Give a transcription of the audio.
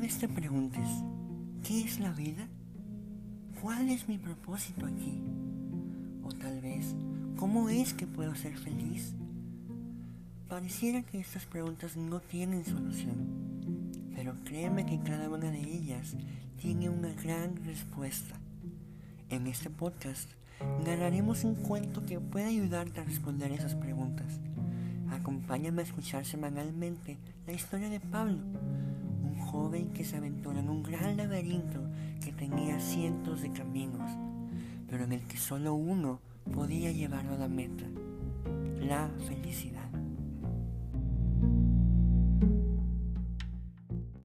vez te preguntes, ¿qué es la vida? ¿Cuál es mi propósito aquí? O tal vez, ¿cómo es que puedo ser feliz? Pareciera que estas preguntas no tienen solución, pero créeme que cada una de ellas tiene una gran respuesta. En este podcast narraremos un cuento que puede ayudarte a responder esas preguntas. Acompáñame a escuchar semanalmente la historia de Pablo, joven que se aventura en un gran laberinto que tenía cientos de caminos, pero en el que solo uno podía llevarlo a la meta, la felicidad.